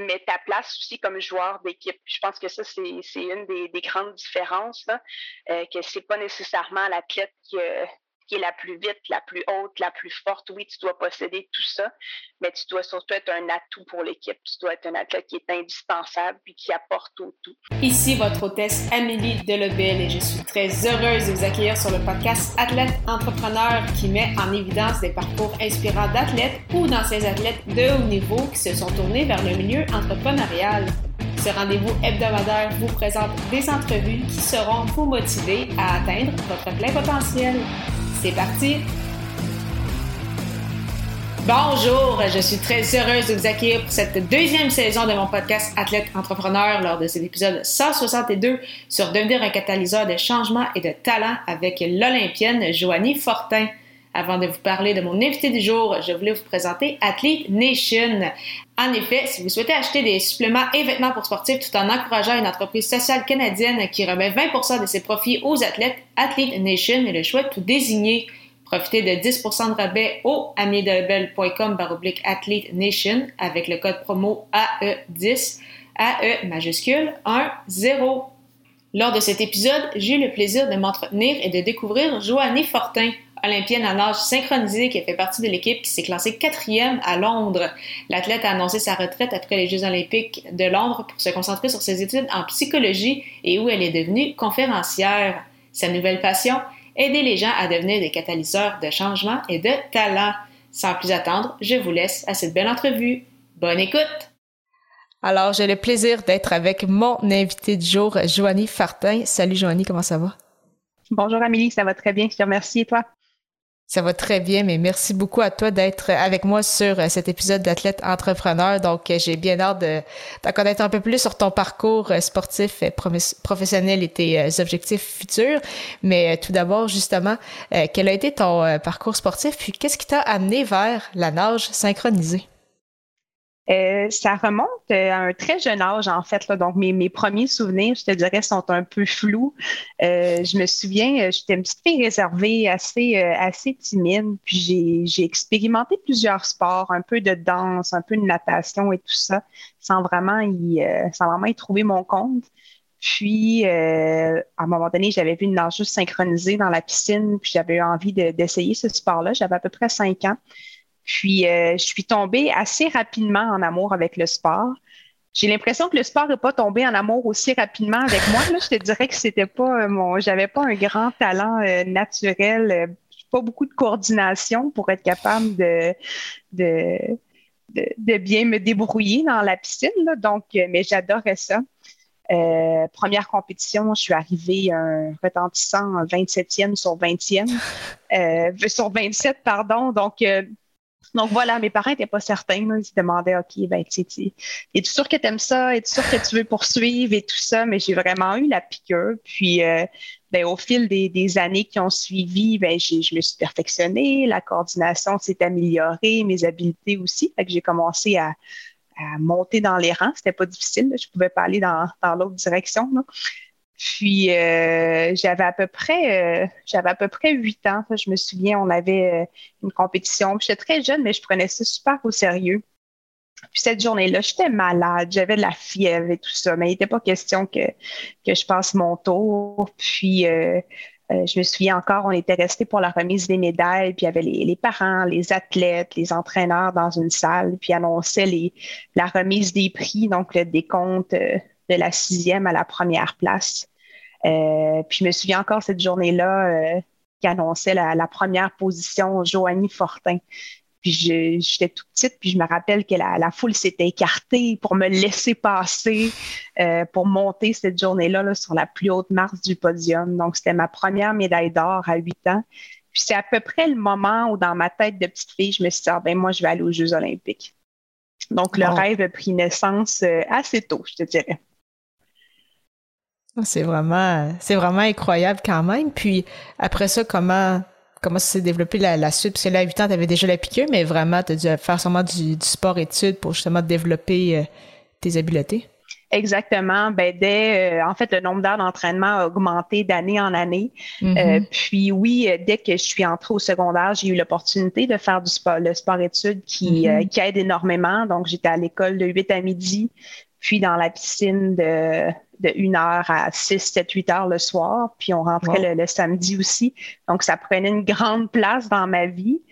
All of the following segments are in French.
mais ta place aussi comme joueur d'équipe. Je pense que ça, c'est une des, grandes différences, là, euh, que c'est pas nécessairement l'athlète qui, qui est la plus vite, la plus haute, la plus forte. Oui, tu dois posséder tout ça, mais tu dois surtout être un atout pour l'équipe. Tu dois être un athlète qui est indispensable puis qui apporte tout. Ici votre hôtesse Amélie Delobel et je suis très heureuse de vous accueillir sur le podcast Athlète Entrepreneur qui met en évidence des parcours inspirants d'athlètes ou d'anciens athlètes de haut niveau qui se sont tournés vers le milieu entrepreneurial. Ce rendez-vous hebdomadaire vous présente des entrevues qui seront vous motiver à atteindre votre plein potentiel. C'est parti! Bonjour, je suis très heureuse de vous accueillir pour cette deuxième saison de mon podcast Athlète Entrepreneur lors de cet épisode 162 sur devenir un catalyseur de changement et de talent avec l'Olympienne Joanie Fortin. Avant de vous parler de mon invité du jour, je voulais vous présenter Athlete Nation. En effet, si vous souhaitez acheter des suppléments et vêtements pour sportifs tout en encourageant une entreprise sociale canadienne qui remet 20% de ses profits aux athlètes, Athlete Nation est le choix tout désigné. Profitez de 10% de rabais au amidelbel.com baroblique Athlete Nation avec le code promo AE10, AE majuscule 1 0. Lors de cet épisode, j'ai eu le plaisir de m'entretenir et de découvrir Joannie Fortin olympienne en nage synchronisé qui a fait partie de l'équipe qui s'est classée quatrième à Londres. L'athlète a annoncé sa retraite après les Jeux olympiques de Londres pour se concentrer sur ses études en psychologie et où elle est devenue conférencière. Sa nouvelle passion, aider les gens à devenir des catalyseurs de changement et de talent. Sans plus attendre, je vous laisse à cette belle entrevue. Bonne écoute! Alors, j'ai le plaisir d'être avec mon invité du jour, Joanie Fartin. Salut Joanie, comment ça va? Bonjour Amélie, ça va très bien, je te remercie et toi? Ça va très bien, mais merci beaucoup à toi d'être avec moi sur euh, cet épisode d'Athlète Entrepreneur. Donc, euh, j'ai bien hâte de t'en connaître un peu plus sur ton parcours euh, sportif, professionnel et tes objectifs futurs. Mais tout d'abord, justement, quel a été ton parcours sportif, puis qu'est-ce qui t'a amené vers la nage synchronisée? Euh, ça remonte euh, à un très jeune âge, en fait. Donc, mes, premiers souvenirs, je te dirais, sont un peu flous. Euh, je me souviens, j'étais une petite fille réservée, assez, assez timide. Puis, j'ai expérimenté plusieurs sports, un peu de danse, un peu de natation et tout ça, sans vraiment y, sans vraiment y trouver mon compte. Puis, à un moment donné, j'avais vu une nageuse synchronisée dans la piscine, puis j'avais eu envie d'essayer ce sport-là. J'avais à peu près cinq ans. Puis, euh, je suis tombée assez rapidement en amour avec le sport. J'ai l'impression que le sport n'est pas tombé en amour aussi rapidement avec moi. Je te dirais que c'était pas euh, mon, j'avais pas un grand talent euh, naturel, pas beaucoup de coordination pour être capable de, de, de, bien me débrouiller dans la piscine. Donc, mais j'adorais ça. première compétition, je suis arrivée un retentissant 27e sur 20e, sur 27, pardon. Donc, donc voilà, mes parents n'étaient pas certains. Ils se demandaient, OK, ben, tu es-tu sûr que tu aimes ça? Es-tu sûr que tu veux poursuivre et tout ça? Mais j'ai vraiment eu la piqûre. Puis, euh, ben, au fil des, années qui ont suivi, ben, je me suis perfectionnée, la coordination s'est améliorée, mes habiletés aussi. Fait que j'ai commencé à, monter dans les rangs. C'était pas difficile. Je pouvais pas aller dans, dans l'autre direction. Là. Puis euh, j'avais à peu près euh, j'avais à peu près huit ans. Je me souviens, on avait euh, une compétition. J'étais très jeune, mais je prenais ça super au sérieux. Puis cette journée-là, j'étais malade, j'avais de la fièvre et tout ça, mais il n'était pas question que, que je passe mon tour. Puis je me souviens encore, on était restés pour la remise des médailles, puis il y avait les, les, parents, les athlètes, les entraîneurs dans une salle, puis annonçaient les, la remise des prix, donc le décompte de la sixième à la première place. Euh, puis je me souviens encore cette journée-là euh, qui annonçait la, première position, Joanie Fortin. Puis j'étais toute petite, puis je me rappelle que la, foule s'était écartée pour me laisser passer, euh, pour monter cette journée-là sur la plus haute marche du podium. Donc, c'était ma première médaille d'or à huit ans. Puis c'est à peu près le moment où, dans ma tête de petite fille, je me suis dit, ah, ben moi, je vais aller aux Jeux olympiques. Donc, le rêve a pris naissance assez tôt, je te dirais. Ah, c'est vraiment, c'est vraiment incroyable quand même. Puis après ça, comment, comment ça s'est développé la, suite? Parce que là, à 8 ans, tu avais déjà la piqûre, mais vraiment, tu as dû faire sûrement du, sport-études pour justement développer euh, tes habiletés. Exactement. Ben, dès, euh, en fait, le nombre d'heures d'entraînement a augmenté d'année en année. Mm-hmm. puis oui, dès que je suis entrée au secondaire, j'ai eu l'opportunité de faire du sport, le sport-études qui, mm-hmm. qui aide énormément. Donc, j'étais à l'école de 8 à midi, puis dans la piscine de, de 1 heure à 6, 7, 8 heures le soir. Puis on rentrait le, samedi aussi. Donc, ça prenait une grande place dans ma vie.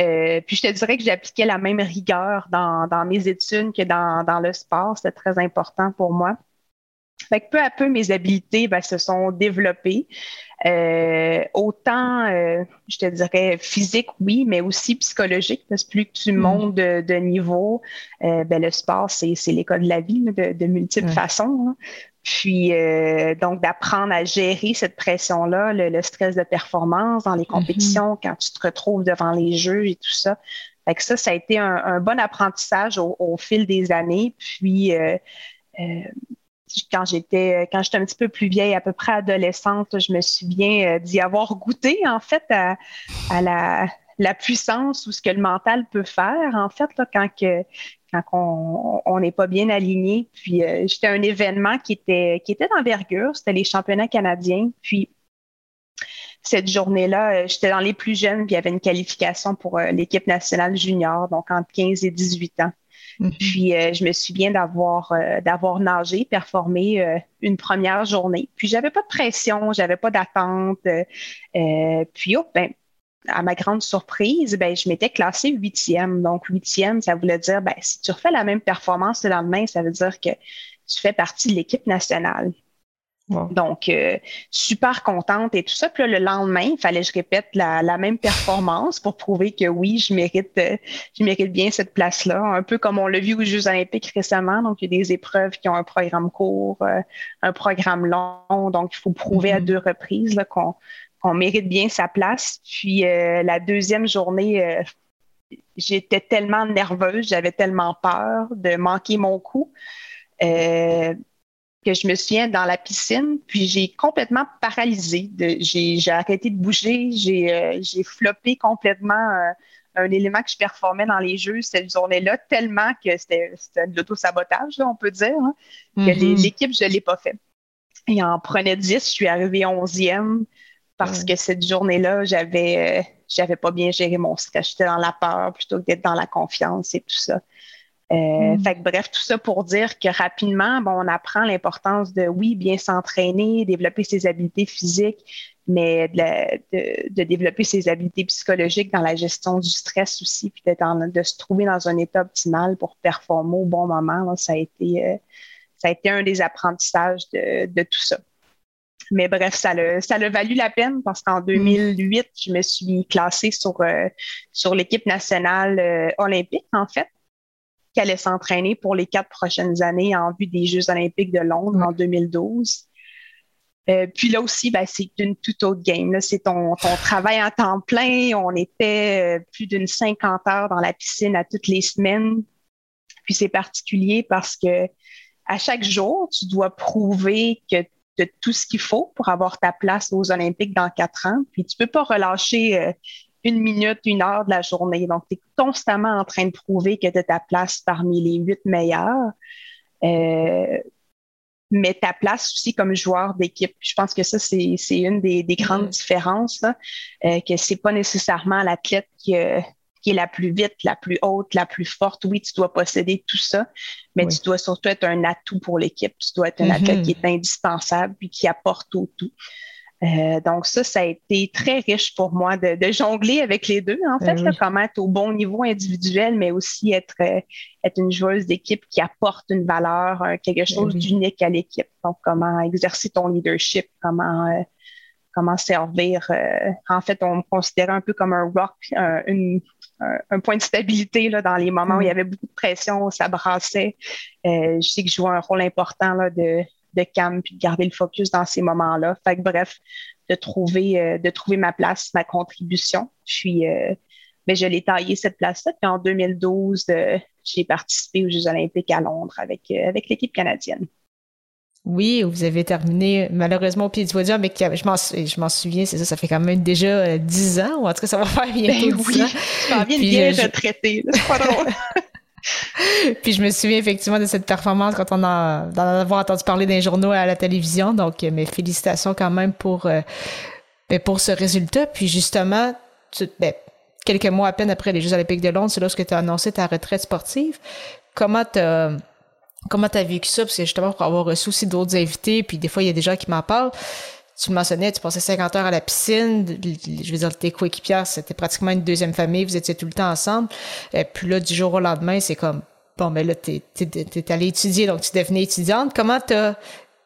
Euh, puis je te dirais que j'appliquais la même rigueur dans, dans mes études que dans, dans le sport. C'était très important pour moi. Fait que peu à peu, mes habiletés ben, se sont développées. Euh, autant, euh, je te dirais, physique, oui, mais aussi psychologique, parce que plus que tu mm. montes de, niveau, euh, ben, le sport, c'est l'école de la vie de, multiples façons. Hein. Puis, donc, d'apprendre à gérer cette pression-là, le, stress de performance dans les mm-hmm. compétitions, quand tu te retrouves devant les jeux et tout ça. Fait que ça, ça a été un, bon apprentissage au, au, fil des années. Puis, quand j'étais quand j'étais un petit peu plus vieille, à peu près adolescente, je me souviens euh, d'y avoir goûté en fait à, la, puissance ou ce que le mental peut faire en fait quand que quand on n'est pas bien aligné. Puis euh, j'étais un événement qui était qui était d'envergure, c'était les championnats canadiens. Puis cette journée-là, euh, j'étais dans les plus jeunes, puis il y avait une qualification pour l'équipe nationale junior, donc entre 15 et 18 ans. Mm-hmm. Puis euh, je me souviens d'avoir euh, d'avoir nagé, performé euh, une première journée. Puis j'avais pas de pression, j'avais pas d'attente. puis oh, ben, à ma grande surprise, ben, je m'étais classée huitième. Donc, huitième, ça voulait dire, ben, si tu refais la même performance le lendemain, ça veut dire que tu fais partie de l'équipe nationale. Donc, euh, super contente et tout ça. Puis là, le lendemain, il fallait que je répète la, même performance pour prouver que oui, je mérite, euh, je mérite bien cette place-là. Un peu comme on l'a vu aux Jeux olympiques récemment. Donc, il y a des épreuves qui ont un programme court, euh, un programme long. Donc, il faut prouver à mm-hmm. deux reprises qu'on mérite bien sa place. Puis, la deuxième journée, j'étais tellement nerveuse, j'avais tellement peur de manquer mon coup que je me souviens dans la piscine, puis j'ai complètement paralysé. J'ai arrêté de bouger, j'ai euh, floppé complètement euh, un élément que je performais dans les jeux cette journée-là, tellement que c'était de l'auto-sabotage, on peut dire, hein, que mm-hmm. l'équipe, je ne l'ai pas fait. Et en prenait 10, je suis arrivée 11e parce que cette journée-là, j'avais euh, j'avais pas bien géré mon stress. J'étais dans la peur plutôt que d'être dans la confiance et tout ça. Euh, mm. Fait que bref, tout ça pour dire que rapidement, bon, on apprend l'importance de, oui, bien s'entraîner, développer ses habiletés physiques, mais de, développer ses habiletés psychologiques dans la gestion du stress aussi, puis de se trouver dans un état optimal pour performer au bon moment. ça, a été, euh, ça a été un des apprentissages de, tout ça. Mais bref, ça l'a ça valu la peine parce qu'en 2008, mm. je me suis classée sur, euh, sur l'équipe nationale olympique, en fait qui allait s'entraîner pour les quatre prochaines années en vue des Jeux olympiques de Londres en 2012. Euh, puis là aussi, ben, c'est une toute autre game. C'est ton, ton travail en temps plein. On était euh, plus d'une 50 heures dans la piscine à toutes les semaines. Puis c'est particulier parce que à chaque jour, tu dois prouver que tu as tout ce qu'il faut pour avoir ta place aux Olympiques dans quatre ans. Puis tu peux pas relâcher euh, une minute, une heure de la journée. Donc, tu es constamment en train de prouver que tu as ta place parmi les huit meilleurs. Euh, mais ta place aussi comme joueur d'équipe. Je pense que ça, c'est une des, grandes différences, là, euh, que c'est pas nécessairement l'athlète qui, euh, qui, est la plus vite, la plus haute, la plus forte. Oui, tu dois posséder tout ça, mais tu dois surtout être un atout pour l'équipe. Tu dois être un athlète mm-hmm. qui est indispensable puis qui apporte au tout. Euh, donc ça, ça a été très riche pour moi de, jongler avec les deux, en fait, ben comment être au bon niveau individuel, mais aussi être, euh, être une joueuse d'équipe qui apporte une valeur, quelque ben chose d'unique à l'équipe. Donc, comment exercer ton leadership, comment, euh, comment servir. en fait, on me considérait un peu comme un rock, un, un, point de stabilité là, dans les moments où il y mm. avait beaucoup de pression, ça brassait. je sais que je jouais un rôle important là, de de calme puis de garder le focus dans ces moments-là. Fait que bref, de trouver, euh, de trouver ma place, ma contribution. Puis, euh, ben, je l'ai taillé cette place-là. Puis en 2012, euh, j'ai participé aux Jeux olympiques à Londres avec, avec l'équipe canadienne. Oui, vous avez terminé malheureusement au pied du podium, mais je m'en souviens, c'est ça, ça fait quand même déjà dix ans, ou en tout cas, ça va faire bientôt ben oui, ans. Je m'en viens bien retraité, c'est pas drôle. Puis je me souviens effectivement de cette performance quand on a d'en avoir entendu parler d'un journaux à la télévision. Donc mes félicitations quand même pour euh, ben, pour ce résultat. Puis justement, ben, quelques mois à peine après les Jeux Olympiques de Londres, c'est lorsque tu as annoncé ta retraite sportive. Comment t'as comment t'as vécu ça? Parce que justement, pour avoir reçu aussi d'autres invités, puis des fois, il y a des gens qui m'en parlent. Tu le mentionnais, tu passais 50 heures à la piscine. Je veux dire, tes coéquipières, c'était pratiquement une deuxième famille. Vous étiez tout le temps ensemble. Et puis là, du jour au lendemain, c'est comme, bon, mais là, t'es, t'es, allé étudier, donc tu devenais étudiante. Comment t'as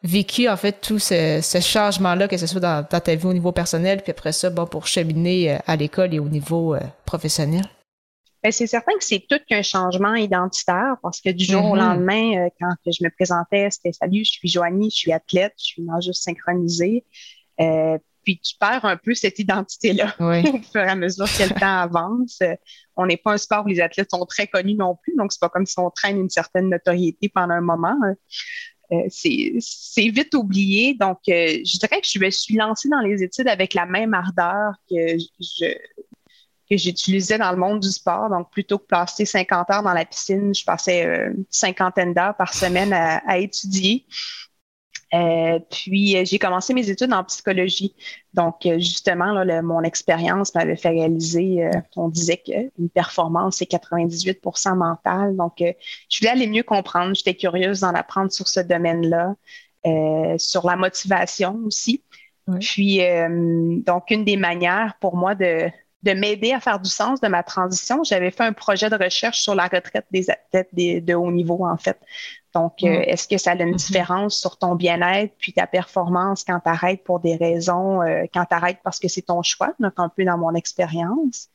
vécu, en fait, tout ce, ce changement-là, que ce soit dans, ta vie au niveau personnel, puis après ça, bon, pour cheminer euh, à l'école et au niveau euh, professionnel? Ben, c'est certain que c'est tout qu'un changement identitaire parce que du jour au mm-hmm. lendemain, euh, quand je me présentais, c'était salut, je suis Joanie, je suis athlète, je suis nageuse synchronisée. Euh, puis tu perds un peu cette identité-là au fur et à mesure que le temps avance. on n'est pas un sport où les athlètes sont très connus non plus, donc c'est pas comme si on traîne une certaine notoriété pendant un moment. Euh, c'est vite oublié. Donc, je dirais que je me suis lancée dans les études avec la même ardeur que je, que j'utilisais dans le monde du sport. Donc, plutôt que passer 50 heures dans la piscine, je passais euh, une cinquantaine d'heures par semaine à, étudier. Euh, puis, euh, j'ai commencé mes études en psychologie. Donc, justement, là, mon expérience m'avait fait réaliser, on disait qu'une performance, c'est 98% mentale. Donc, je voulais aller mieux comprendre. J'étais curieuse d'en apprendre sur ce domaine-là, sur la motivation aussi. Puis, donc, une des manières pour moi de, de m'aider à faire du sens de ma transition, j'avais fait un projet de recherche sur la retraite des athlètes de haut niveau, en fait. Donc, euh, mm. est-ce que ça a une mm-hmm. différence sur ton bien-être puis ta performance quand tu arrêtes pour des raisons, euh, quand tu arrêtes parce que c'est ton choix, donc un peu dans mon expérience?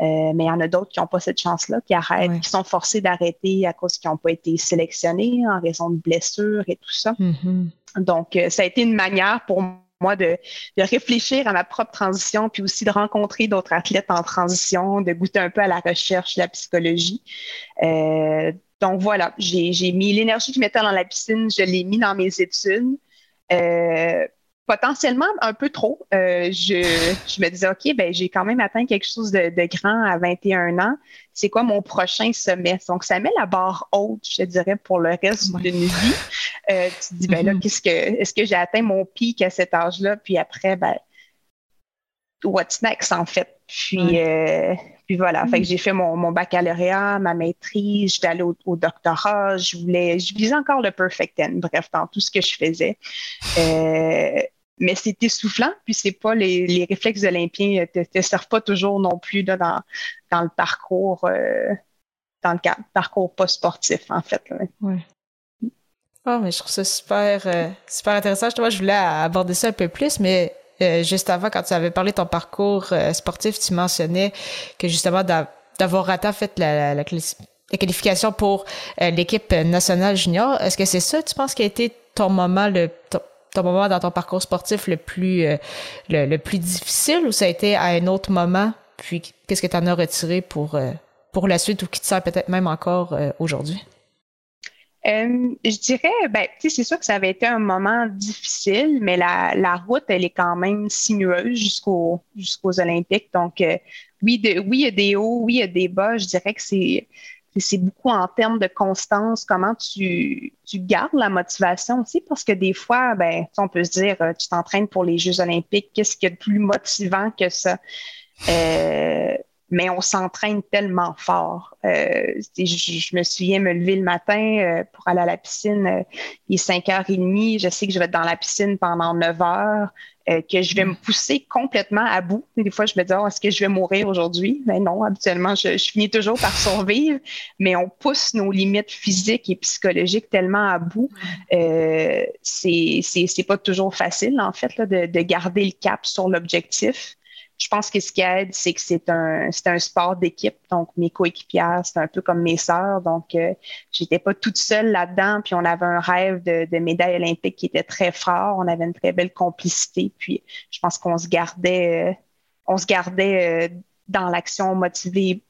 Euh, mais il y en a d'autres qui n'ont pas cette chance-là, qui arrêtent, qui sont forcés d'arrêter à cause qu'ils n'ont pas été sélectionnés en raison de blessures et tout ça. Mm-hmm. Donc, ça a été une manière pour moi moi de, réfléchir à ma propre transition, puis aussi de rencontrer d'autres athlètes en transition, de goûter un peu à la recherche, la psychologie. Euh, donc voilà, j'ai mis l'énergie que je mettais dans la piscine, je l'ai mis dans mes études. Euh, potentiellement un peu trop. Euh, je, je, me disais, OK, ben, j'ai quand même atteint quelque chose de, de, grand à 21 ans. C'est quoi mon prochain sommet? Donc, ça met la barre haute, je dirais, pour le reste d'une vie. Euh, tu te dis, ben là, mm-hmm. qu'est-ce que, est-ce que j'ai atteint mon pic à cet âge-là? Puis après, ben, what's next, en fait? Puis, euh, puis voilà, fait que j'ai fait mon, mon, baccalauréat, ma maîtrise, j'étais allée au, doctorat, je voulais, je visais encore le perfect end, bref, dans tout ce que je faisais. Euh, mais c'est essoufflant, puis c'est pas les, les réflexes olympiens te, te servent pas toujours non plus là, dans, dans le parcours, euh, dans le parcours pas sportif, en fait. Oui. Oh, mais je trouve ça super, euh, super intéressant. Justement, je voulais aborder ça un peu plus, mais euh, juste avant, quand tu avais parlé de ton parcours euh, sportif, tu mentionnais que justement d'avoir raté en fait la, qualification pour euh, l'équipe nationale junior. Est-ce que c'est ça, tu penses, qui a été ton moment le ton, moment dans ton parcours sportif le plus le, plus difficile ou ça a été à un autre moment? Puis qu'est-ce que tu en as retiré pour pour la suite ou qui te sert peut-être même encore aujourd'hui? Euh, je dirais, ben, c'est sûr que ça avait été un moment difficile, mais la, la route, elle est quand même sinueuse jusqu'au, jusqu'aux Olympiques. Donc, euh, oui, de, oui, il y a des hauts, oui, il y a des bas. Je dirais que c'est, c'est beaucoup en termes de constance, comment tu, tu gardes la motivation aussi, parce que des fois, ben, on peut se dire, euh, tu t'entraînes pour les Jeux olympiques, qu'est-ce qu'il y a de plus motivant que ça? Euh, mais on s'entraîne tellement fort. Euh, je, me souviens me lever le matin euh, pour aller à la piscine, euh, il est 5h30, je sais que je vais être dans la piscine pendant 9 heures, que je vais me pousser complètement à bout. des fois, je me dis, oh, est-ce que je vais mourir aujourd'hui? Mais non, habituellement, je, je, finis toujours par survivre, mais on pousse nos limites physiques et psychologiques tellement à bout. Euh, c'est pas toujours facile, en fait, là, de, de garder le cap sur l'objectif je pense que ce qui aide, c'est que c'est un, un sport d'équipe. Donc, mes coéquipières, c'est un peu comme mes sœurs. Donc, euh, j'étais pas toute seule là-dedans. Puis, on avait un rêve de, de médaille olympique qui était très fort. On avait une très belle complicité. Puis, je pense qu'on se gardait, euh, on se gardait euh, dans l'action motivée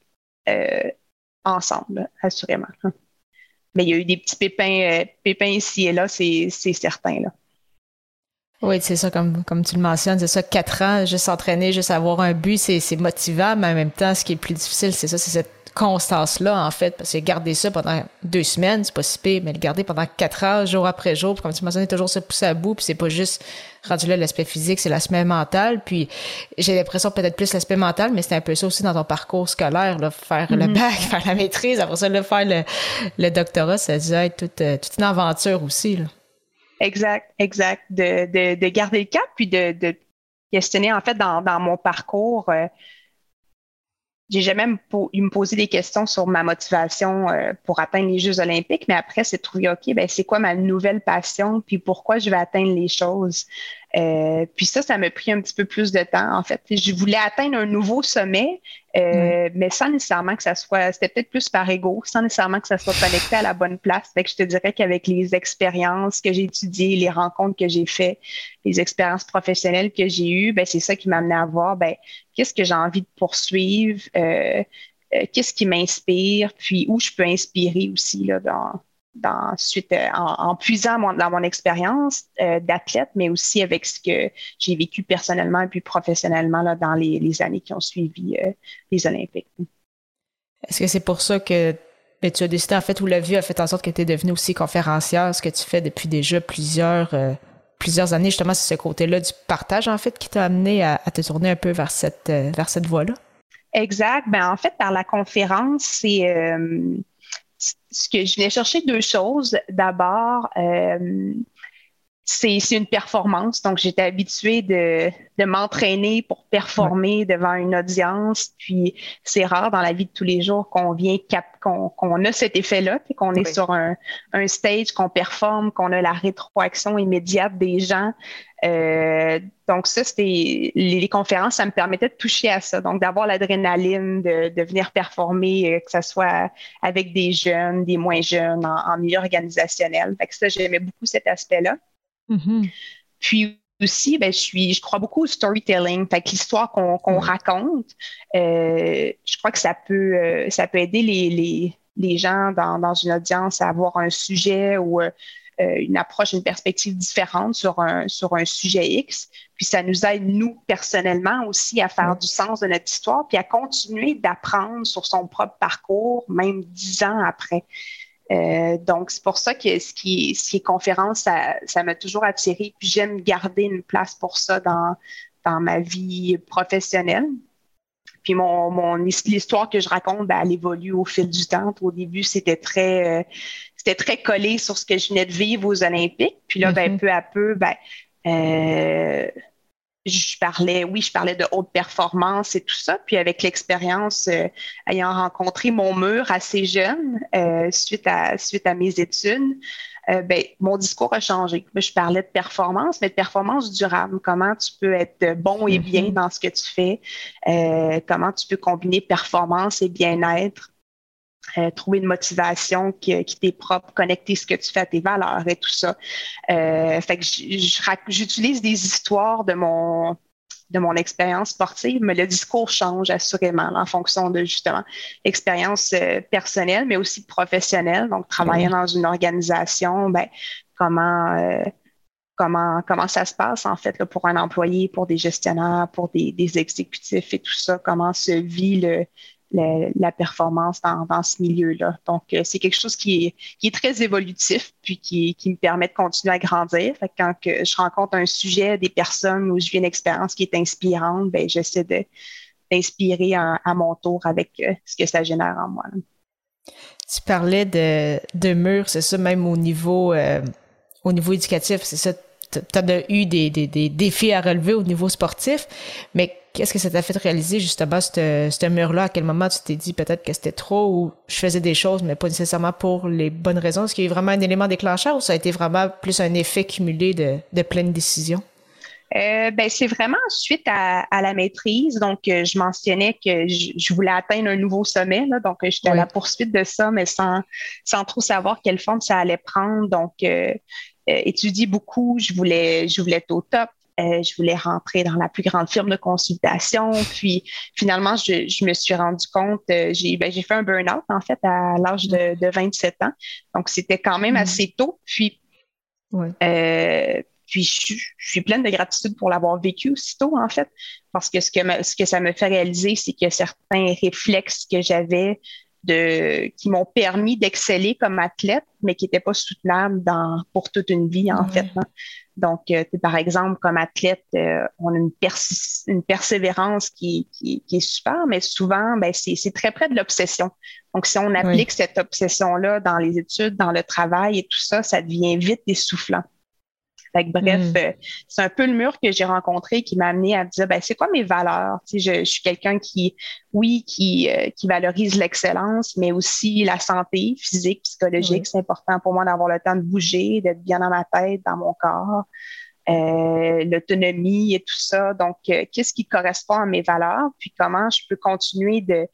ensemble, assurément. Mais il y a eu des petits pépins, pépins ici et là, c'est, c'est certain. Là. Oui, c'est ça, comme, comme tu le mentionnes, c'est ça, quatre ans, juste s'entraîner, juste avoir un but, c'est motivant, mais en même temps, ce qui est le plus difficile, c'est ça, c'est cette constance-là, en fait, parce que garder ça pendant deux semaines, c'est pas si pire, mais le garder pendant quatre heures, jour après jour, puis comme tu mentionnais, toujours se pousser à bout, puis c'est pas juste rendu là l'aspect physique, c'est l'aspect mental, puis j'ai l'impression peut-être plus l'aspect mental, mais c'est un peu ça aussi dans ton parcours scolaire, là, faire le mm-hmm. bac, faire la maîtrise, après ça, là, faire le, le doctorat, ça doit être toute, toute une aventure aussi, là. Exact, exact. De, de, de, garder le cap, puis de, de questionner, en fait, dans, dans mon parcours, euh, j'ai jamais eu me poser des questions sur ma motivation euh, pour atteindre les Jeux olympiques, mais après, c'est trouver, OK, ben, c'est quoi ma nouvelle passion, puis pourquoi je vais atteindre les choses? Euh, puis ça, ça m'a pris un petit peu plus de temps, en fait. Je voulais atteindre un nouveau sommet, euh, mais sans nécessairement que ça soit, c'était peut-être plus par ego, sans nécessairement que ça soit connecté à la bonne place. Fait que je te dirais qu'avec les expériences que j'ai étudiées, les rencontres que j'ai faites, les expériences professionnelles que j'ai eues, ben, c'est ça qui m'a amené à voir, ben, qu'est-ce que j'ai envie de poursuivre, euh, qu'est-ce qui m'inspire, puis où je peux inspirer aussi là, dans, dans, suite, euh, en, puisant dans mon expérience euh, d'athlète, mais aussi avec ce que j'ai vécu personnellement et puis professionnellement là, dans les, années qui ont suivi euh, les Olympiques. Est-ce que c'est pour ça que ben, tu as décidé, en fait, ou la vie a fait en sorte que tu es devenue aussi conférencière, ce que tu fais depuis déjà plusieurs, plusieurs années, justement, c'est ce côté-là du partage, en fait, qui t'a amené à, te tourner un peu vers cette, vers cette voie-là? Exact. Ben, en fait, par la conférence, c'est ce que je venais chercher deux choses. D'abord, euh, c'est une performance. Donc, j'étais habituée de, de m'entraîner pour performer devant une audience. Puis, c'est rare dans la vie de tous les jours qu'on vient qu'on a cet effet-là, qu'on est sur un, un stage, qu'on performe, qu'on a la rétroaction immédiate des gens. Euh, donc, ça, c'était les, conférences, ça me permettait de toucher à ça. Donc, d'avoir l'adrénaline, de, de, venir performer, euh, que ce soit avec des jeunes, des moins jeunes, en, milieu organisationnel. Fait que ça, j'aimais beaucoup cet aspect-là. Mm-hmm. Puis aussi, ben, je suis, je crois beaucoup au storytelling, fait que l'histoire qu'on raconte, euh, je crois que ça peut, euh, ça peut aider les, les, les gens dans, dans, une audience à avoir un sujet ou euh, une approche, une perspective différente sur un, sur un sujet X. Puis ça nous aide, nous, personnellement aussi, à faire du sens de notre histoire, puis à continuer d'apprendre sur son propre parcours, même dix ans après. Euh, donc, c'est pour ça que ce qui, est, ce qui est conférence, ça, m'a toujours attiré. Puis j'aime garder une place pour ça dans, dans ma vie professionnelle. Puis mon, mon l'histoire que je raconte, ben, elle évolue au fil du temps. Au début, c'était très, euh, c'était très collé sur ce que je venais de vivre aux Olympiques. Puis là, ben, mm-hmm. peu à peu, ben, euh, je parlais, oui, je parlais de haute performance et tout ça. Puis avec l'expérience, euh, ayant rencontré mon mur assez jeune euh, suite, à, suite à mes études, euh, ben, mon discours a changé. Je parlais de performance, mais de performance durable. Comment tu peux être bon et bien mm-hmm. dans ce que tu fais? comment tu peux combiner performance et bien-être? Euh, trouver une motivation qui, qui t'est propre, connecter ce que tu fais à tes valeurs et tout ça. Euh, fait que j'utilise des histoires de mon de mon expérience sportive, mais le discours change assurément en fonction de justement l'expérience euh, personnelle, mais aussi professionnelle. Donc, travailler dans une organisation, ben, comment euh, comment comment ça se passe en fait là, pour un employé, pour des gestionnaires, pour des, des exécutifs et tout ça, comment se vit le, la, performance dans, ce milieu-là. Donc, euh, c'est quelque chose qui est, très évolutif, puis qui, me permet de continuer à grandir. Quand je rencontre un sujet, des personnes où je vis une expérience qui est inspirante, ben j'essaie de d'inspirer à, mon tour avec euh, ce que ça génère en moi. Tu parlais de, murs, c'est ça, même au niveau, euh, au niveau éducatif, c'est ça. Tu as eu des, des, des, défis à relever au niveau sportif, mais Qu'est-ce que ça t'a fait réaliser justement ce mur-là? À quel moment tu t'es dit peut-être que c'était trop ou je faisais des choses, mais pas nécessairement pour les bonnes raisons? Est-ce qu'il y a eu vraiment un élément déclencheur ou ça a été vraiment plus un effet cumulé de, de pleines décisions? Euh, ben, c'est vraiment suite à, la maîtrise. Donc, euh, je mentionnais que je, voulais atteindre un nouveau sommet. Là, donc, j'étais à la poursuite de ça, mais sans, sans trop savoir quelle forme ça allait prendre. Donc, euh, étudier beaucoup. Je voulais, je voulais être au top. Euh, je voulais rentrer dans la plus grande firme de consultation. Puis finalement, je, me suis rendu compte, euh, ben, j'ai fait un burn-out en fait à l'âge de, 27 ans. Donc c'était quand même mm. assez tôt. Puis, euh, puis je, suis pleine de gratitude pour l'avoir vécu aussitôt, en fait, parce que ce que, ce que ça me fait réaliser, c'est que certains réflexes que j'avais de, qui m'ont permis d'exceller comme athlète, mais qui n'étaient pas soutenables dans, pour toute une vie, en fait. Hein. Donc, euh, par exemple, comme athlète, euh, on a une, une persévérance qui, qui, qui, est super, mais souvent, ben, c'est très près de l'obsession. Donc, si on applique cette obsession-là dans les études, dans le travail et tout ça, ça devient vite essoufflant bref, mm. euh, c'est un peu le mur que j'ai rencontré qui m'a amené à me dire, ben, c'est quoi mes valeurs? Tu sais, je, suis quelqu'un qui, oui, qui, euh, qui valorise l'excellence, mais aussi la santé physique, psychologique. C'est important pour moi d'avoir le temps de bouger, d'être bien dans ma tête, dans mon corps. Euh, l'autonomie et tout ça. Donc, qu'est-ce qui correspond à mes valeurs, puis comment je peux continuer de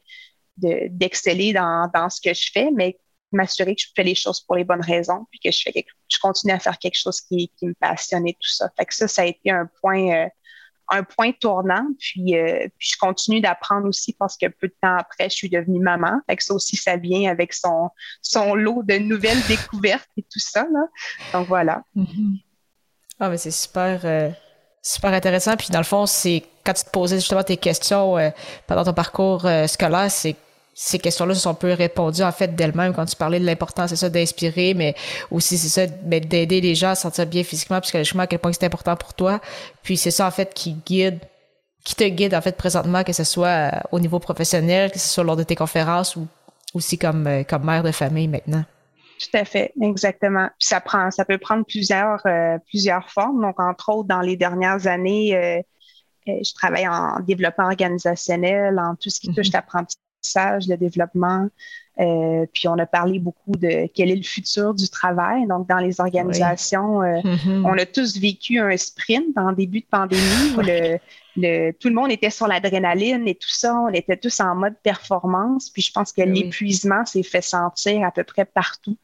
d'exceller dans, dans ce que je fais, mais m'assurer que je fais les choses pour les bonnes raisons, puis que je fais je continue à faire quelque chose qui, qui me passionne et tout ça. Fait que ça, ça a été un point, euh, un point tournant. Puis, euh, puis je continue d'apprendre aussi parce que peu de temps après, je suis devenue maman. Fait que ça aussi, ça vient avec son, son lot de nouvelles découvertes et tout ça. Là. Donc voilà. Mm-hmm. Ah, mais c'est super. Euh, super intéressant. Puis dans le fond, c'est quand tu te posais justement tes questions pendant ton parcours scolaire, c'est ces questions-là se sont peu répondues en fait d'elles-mêmes quand tu parlais de l'importance, c'est ça, d'inspirer, mais aussi c'est ça, d'aider les gens à se sentir bien physiquement, psychologiquement, à quel point c'est important pour toi. Puis c'est ça en fait qui guide, qui te guide en fait présentement, que ce soit euh, au niveau professionnel, que ce soit lors de tes conférences ou aussi comme, euh, comme mère de famille maintenant. Tout à fait, exactement. Puis ça prend, ça peut prendre plusieurs, euh, plusieurs formes. Donc, entre autres, dans les dernières années, je travaille en développement organisationnel, en tout ce qui touche mm-hmm. L'apprentissage de développement. Euh, puis on a parlé beaucoup de quel est le futur du travail. Donc, dans les organisations, euh, mm-hmm. on a tous vécu un sprint en début de pandémie où le, tout le monde était sur l'adrénaline et tout ça. On était tous en mode performance. Puis je pense que l'épuisement s'est fait sentir à peu près partout.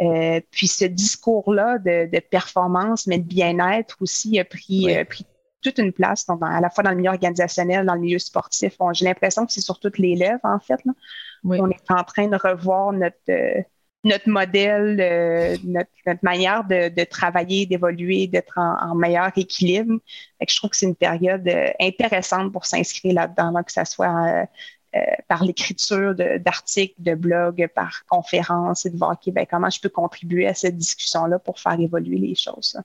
Euh, puis ce discours-là de, performance, mais de bien-être aussi a pris, pris toute une place, à la fois dans le milieu organisationnel, dans le milieu sportif. J'ai l'impression que c'est sur toutes les lèvres, en fait. Là. On est en train de revoir notre, euh, notre modèle, euh, notre, manière de, travailler, d'évoluer, d'être en, meilleur équilibre. je trouve que c'est une période euh, intéressante pour s'inscrire là-dedans, que ce soit par l'écriture d'articles, de, blogs, par conférences, et de voir ben, comment je peux contribuer à cette discussion-là pour faire évoluer les choses.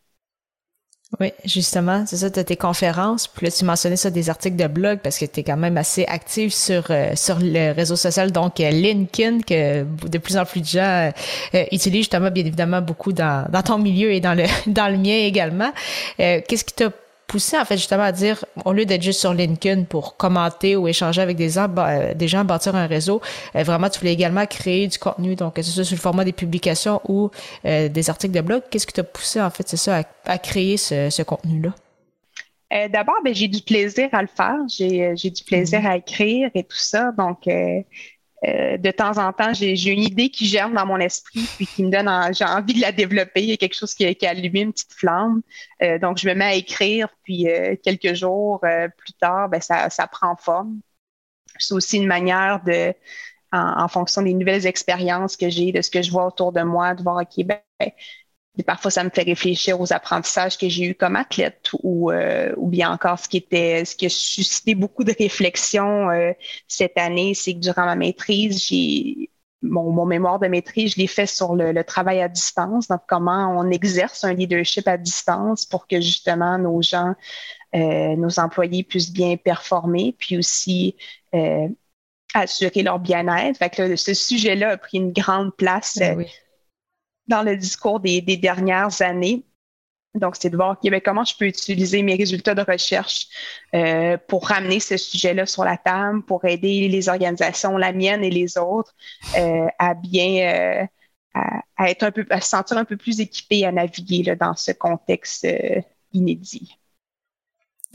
Oui, justement, c'est ça, tu as tes conférences, puis là, tu mentionnais ça des articles de blog parce que tu es quand même assez active sur euh, sur le réseau social, donc euh, LinkedIn, que de plus en plus de gens euh, utilisent justement, bien évidemment, beaucoup dans, dans ton milieu et dans le dans le mien également. Qu'est-ce qui t'a poussé en fait justement à dire au lieu d'être juste sur LinkedIn pour commenter ou échanger avec des gens, bah, des gens bâtir un réseau, euh, vraiment tu voulais également créer du contenu, donc que ce soit sous le format des publications ou euh, des articles de blog. Qu'est-ce qui t'a poussé en fait, c'est ça, à, créer ce, contenu-là? Euh, d'abord, ben, j'ai du plaisir à le faire. J'ai, du plaisir mm-hmm. à écrire et tout ça. Donc, euh, de temps en temps, j'ai une idée qui germe dans mon esprit, puis qui me donne, j'ai envie de la développer. Il y a quelque chose qui, qui a une petite flamme. Euh, donc, je me mets à écrire, puis euh, quelques jours plus tard, ben, ça, ça prend forme. C'est aussi une manière de, en, fonction des nouvelles expériences que j'ai, de ce que je vois autour de moi, de voir, OK, ben, parfois, ça me fait réfléchir aux apprentissages que j'ai eus comme athlète ou, euh, ou bien encore ce qui était, ce qui a suscité beaucoup de réflexions euh, cette année, c'est que durant ma maîtrise, j'ai mon, mon, mémoire de maîtrise, je l'ai fait sur le, travail à distance, donc comment on exerce un leadership à distance pour que justement nos gens, euh, nos employés puissent bien performer, puis aussi assurer leur bien-être. Fait que ce sujet-là a pris une grande place. Ben dans le discours des, dernières années. Donc, c'est de voir comment je peux utiliser mes résultats de recherche euh, pour ramener ce sujet-là sur la table, pour aider les organisations, la mienne et les autres, euh, à bien euh, à, être un peu, à se sentir un peu plus équipés à naviguer dans ce contexte inédit.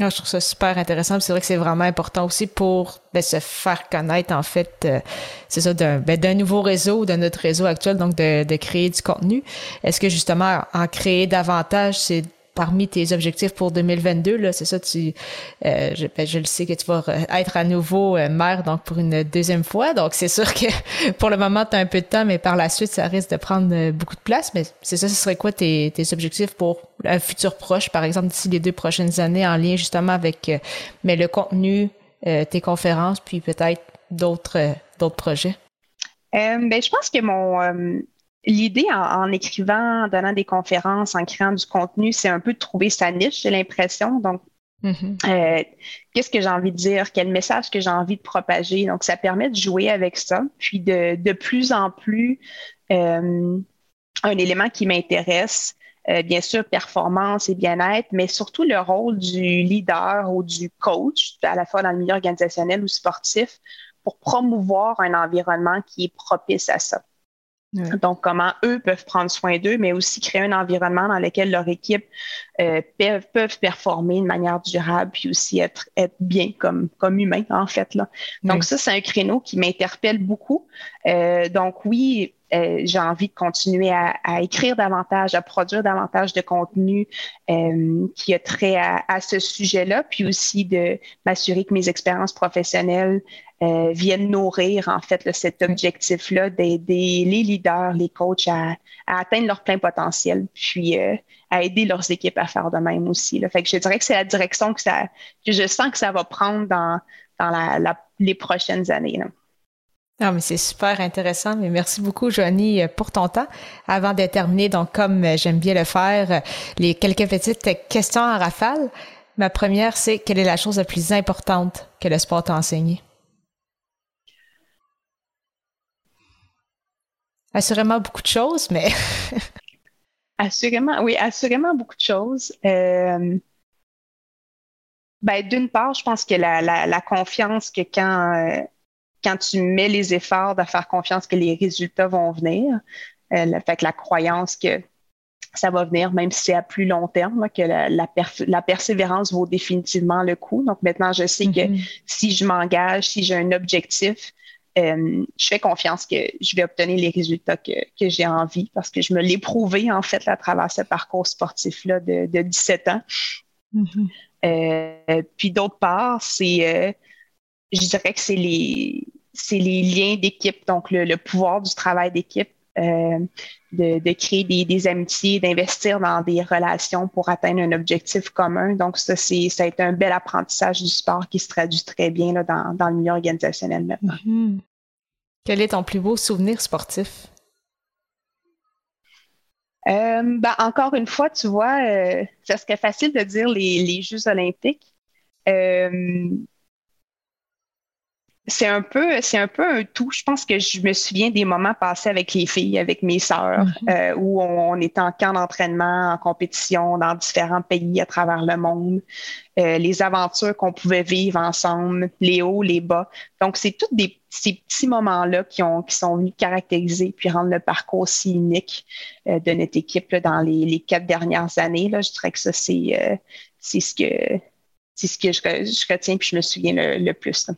Ah, je trouve ça super intéressant. C'est vrai que c'est vraiment important aussi pour ben, se faire connaître, en fait, euh, c'est ça, d'un ben, nouveau réseau, de notre réseau actuel, donc de, de créer du contenu. Est-ce que justement, en créer davantage, c'est parmi tes objectifs pour 2022, là, c'est ça, tu, euh, je, ben, je le sais que tu vas être à nouveau euh, mère, donc pour une deuxième fois. Donc, c'est sûr que pour le moment, tu as un peu de temps, mais par la suite, ça risque de prendre euh, beaucoup de place. Mais c'est ça, ce serait quoi tes, tes objectifs pour un futur proche, par exemple, d'ici les deux prochaines années, en lien justement avec mais le contenu, tes conférences, puis peut-être d'autres d'autres projets? ben, je pense que mon L'idée en, écrivant, en donnant des conférences, en créant du contenu, c'est un peu de trouver sa niche, j'ai l'impression. Donc, mm-hmm. euh, qu'est-ce que j'ai envie de dire? Quel message que j'ai envie de propager? Donc, ça permet de jouer avec ça. Puis, de, de plus en plus, euh, un élément qui m'intéresse, euh, bien sûr, performance et bien-être, mais surtout le rôle du leader ou du coach, à la fois dans le milieu organisationnel ou sportif, pour promouvoir un environnement qui est propice à ça. Donc, comment eux peuvent prendre soin d'eux, mais aussi créer un environnement dans lequel leur équipe euh, peuvent, performer de manière durable, puis aussi être, être bien comme, comme humain, en fait. Là. Donc, ça, c'est un créneau qui m'interpelle beaucoup. Euh, donc, oui, euh, j'ai envie de continuer à, écrire davantage, à produire davantage de contenu euh, qui a trait à, ce sujet-là, puis aussi de m'assurer que mes expériences professionnelles euh, viennent nourrir en fait cet objectif-là d'aider les leaders, les coachs à, atteindre leur plein potentiel, puis à aider leurs équipes à faire de même aussi. Je dirais que c'est la direction que je sens que ça va prendre dans, les prochaines années. Non, mais c'est super intéressant. Mais merci beaucoup, Johnny, pour ton temps. Avant de terminer, donc, comme j'aime bien le faire, les quelques petites questions en rafale. Ma première, c'est quelle est la chose la plus importante que le sport t'a enseigné? Assurément beaucoup de choses, mais. assurément, oui, assurément beaucoup de choses. Euh, ben, d'une part, je pense que la, la, confiance que quand euh, quand tu mets les efforts de faire confiance que les résultats vont venir, euh, le fait que la croyance que ça va venir, même si c'est à plus long terme, que la, la, persévérance vaut définitivement le coup. Donc maintenant, je sais que mm-hmm. si je m'engage, si j'ai un objectif, euh, je fais confiance que je vais obtenir les résultats que, que j'ai envie parce que je me l'ai prouvé en fait à travers ce parcours sportif-là de, de 17 ans. Mm-hmm. euh, puis d'autre part, c'est, euh, je dirais que c'est les, c'est les liens d'équipe, donc le, pouvoir du travail d'équipe, euh, de, créer des, amitiés, d'investir dans des relations pour atteindre un objectif commun. Donc, ça, c'est, ça a été un bel apprentissage du sport qui se traduit très bien là, dans, le milieu organisationnel maintenant. Mm-hmm. Quel est ton plus beau souvenir sportif? Euh, ben, encore une fois, tu vois, euh, ça serait facile de dire les, les Jeux olympiques c'est un peu c'est un peu un tout. Je pense que je me souviens des moments passés avec les filles, avec mes sœurs, euh, où on, était en camp d'entraînement, en compétition dans différents pays à travers le monde, euh, les aventures qu'on pouvait vivre ensemble, les hauts, les bas. Donc c'est tous des ces petits moments-là qui ont qui sont venus caractériser puis rendre le parcours aussi unique euh, de notre équipe dans les, quatre dernières années. Là, je dirais que ça c'est c'est ce que c'est ce que je, retiens puis je me souviens le, plus.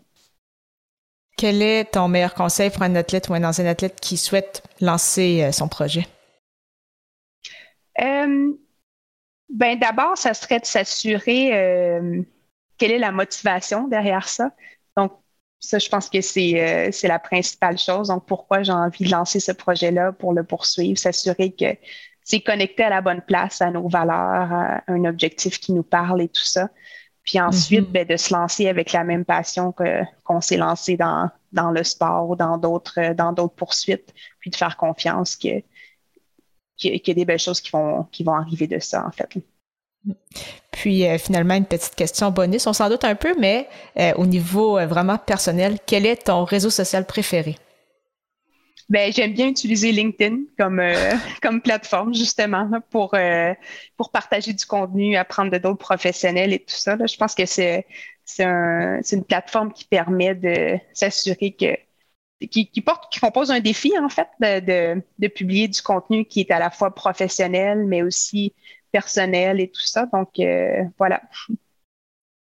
Quel est ton meilleur conseil pour un athlète ou un ancien athlète qui souhaite lancer euh, son projet? Euh, ben d'abord, ça serait de s'assurer euh, quelle est la motivation derrière ça. Donc, ça, je pense que c'est la principale chose. Donc, pourquoi j'ai envie de lancer ce projet-là pour le poursuivre, s'assurer que c'est connecté à la bonne place, à nos valeurs, à un objectif qui nous parle et tout ça. Puis ensuite, mm-hmm. ben, de se lancer avec la même passion qu'on s'est lancé dans, dans le sport ou dans d'autres, dans d'autres poursuites, puis de faire confiance que, qu'il y a des belles choses qui vont, qui vont arriver de ça, en fait. Puis euh, finalement, une petite question bonus, on s'en doute un peu, mais euh, au niveau euh, vraiment personnel, quel est ton réseau social préféré? Ben, j'aime bien utiliser LinkedIn comme, euh, comme plateforme, justement, pour, euh, pour partager du contenu, apprendre de d'autres professionnels et tout ça. Là. Je pense que c'est, c'est, un, une plateforme qui permet de s'assurer que qui, qui, porte, qui compose un défi, en fait, de, de, de, publier du contenu qui est à la fois professionnel, mais aussi personnel et tout ça. Donc, euh, voilà.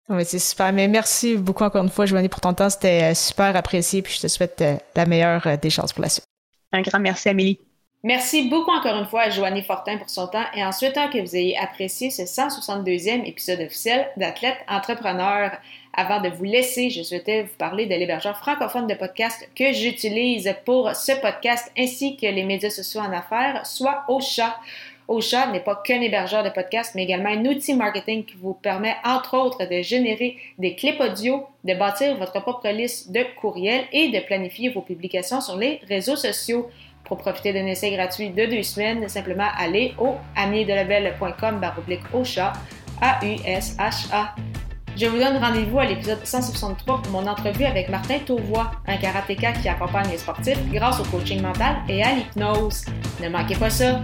Oui, c'est super. Mais merci beaucoup encore une fois, Joanie, pour ton temps. C'était super apprécié. Puis je te souhaite la meilleure des chances pour la suite. Un grand merci, Amélie. Merci beaucoup encore une fois à Joanie Fortin pour son temps et en souhaitant que vous ayez apprécié ce 162e épisode officiel d'Athlète Entrepreneur. Avant de vous laisser, je souhaitais vous parler de l'hébergeur francophone de podcast que j'utilise pour ce podcast ainsi que les médias sociaux en affaires, soit Ocha. Ocha n'est pas qu'un hébergeur de podcast, mais également un outil marketing qui vous permet, entre autres, de générer des clips audio, de bâtir votre propre liste de courriels et de planifier vos publications sur les réseaux sociaux. Pour profiter d'un essai gratuit de deux semaines, simplement allez au amidelabel.com baroblique Ocha, A-U-S-H-A. Je vous donne rendez-vous à l'épisode 163 pour mon entrevue avec Martin Tauvois, un karatéka qui accompagne les sportifs grâce au coaching mental et à l'hypnose. Ne manquez pas ça!